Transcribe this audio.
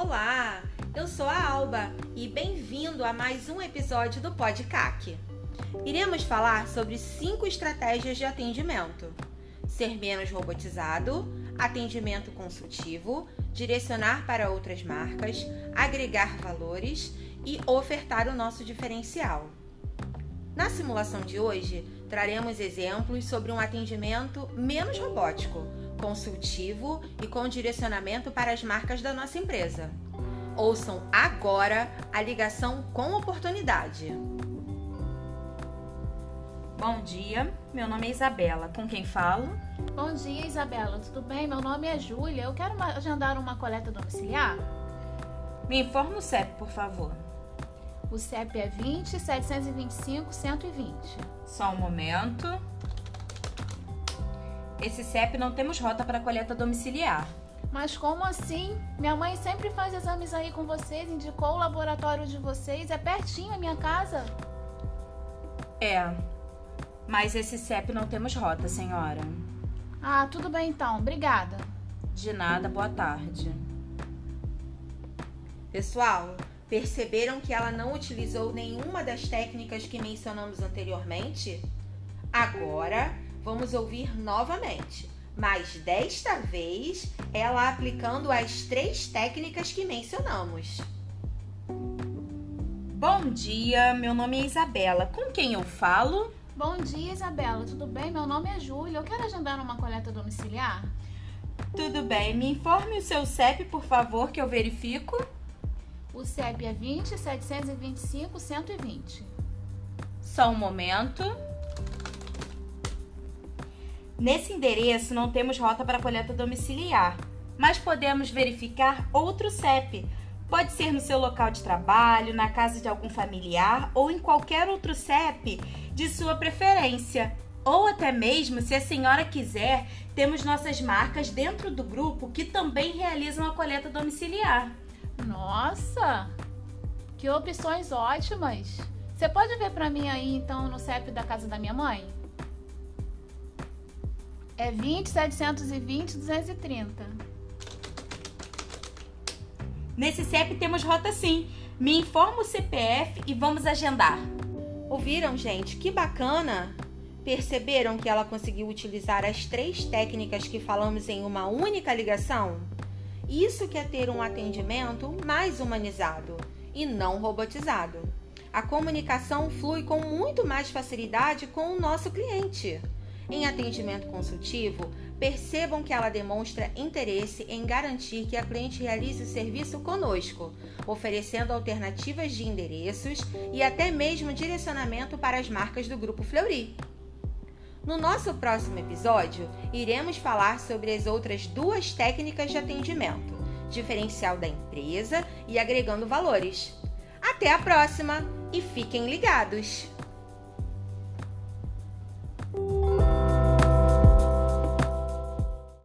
Alba e bem-vindo a mais um episódio do Podcac. Iremos falar sobre cinco estratégias de atendimento: ser menos robotizado, atendimento consultivo, direcionar para outras marcas, agregar valores e ofertar o nosso diferencial. Na simulação de hoje, traremos exemplos sobre um atendimento menos robótico, consultivo e com direcionamento para as marcas da nossa empresa. Ouçam agora a ligação com oportunidade. Bom dia, meu nome é Isabela. Com quem falo? Bom dia, Isabela. Tudo bem? Meu nome é Júlia. Eu quero agendar uma coleta domiciliar. Me informe o CEP, por favor. O CEP é 20 725 120. Só um momento. Esse CEP não temos rota para coleta domiciliar. Mas como assim? Minha mãe sempre faz exames aí com vocês, indicou o laboratório de vocês, é pertinho a minha casa. É, mas esse CEP não temos rota, senhora. Ah, tudo bem então, obrigada. De nada, boa tarde. Pessoal, perceberam que ela não utilizou nenhuma das técnicas que mencionamos anteriormente? Agora vamos ouvir novamente, mas desta vez ela aplicando as três técnicas que mencionamos. Bom dia, meu nome é Isabela. Com quem eu falo? Bom dia, Isabela. Tudo bem? Meu nome é Júlia. Eu quero agendar uma coleta domiciliar. Tudo bem. Me informe o seu CEP, por favor, que eu verifico. O CEP é 20 725 120. Só um momento. Nesse endereço não temos rota para coleta domiciliar, mas podemos verificar outro CEP. Pode ser no seu local de trabalho, na casa de algum familiar ou em qualquer outro CEP de sua preferência. Ou até mesmo, se a senhora quiser, temos nossas marcas dentro do grupo que também realizam a coleta domiciliar. Nossa! Que opções ótimas! Você pode ver para mim aí então no CEP da casa da minha mãe? É 20 720 230. Nesse CEP temos rota sim. Me informa o CPF e vamos agendar. Ouviram, gente? Que bacana! Perceberam que ela conseguiu utilizar as três técnicas que falamos em uma única ligação? Isso quer ter um atendimento mais humanizado e não robotizado. A comunicação flui com muito mais facilidade com o nosso cliente. Em atendimento consultivo, percebam que ela demonstra interesse em garantir que a cliente realize o serviço conosco, oferecendo alternativas de endereços e até mesmo direcionamento para as marcas do Grupo Fleury. No nosso próximo episódio, iremos falar sobre as outras duas técnicas de atendimento, diferencial da empresa e agregando valores. Até a próxima e fiquem ligados!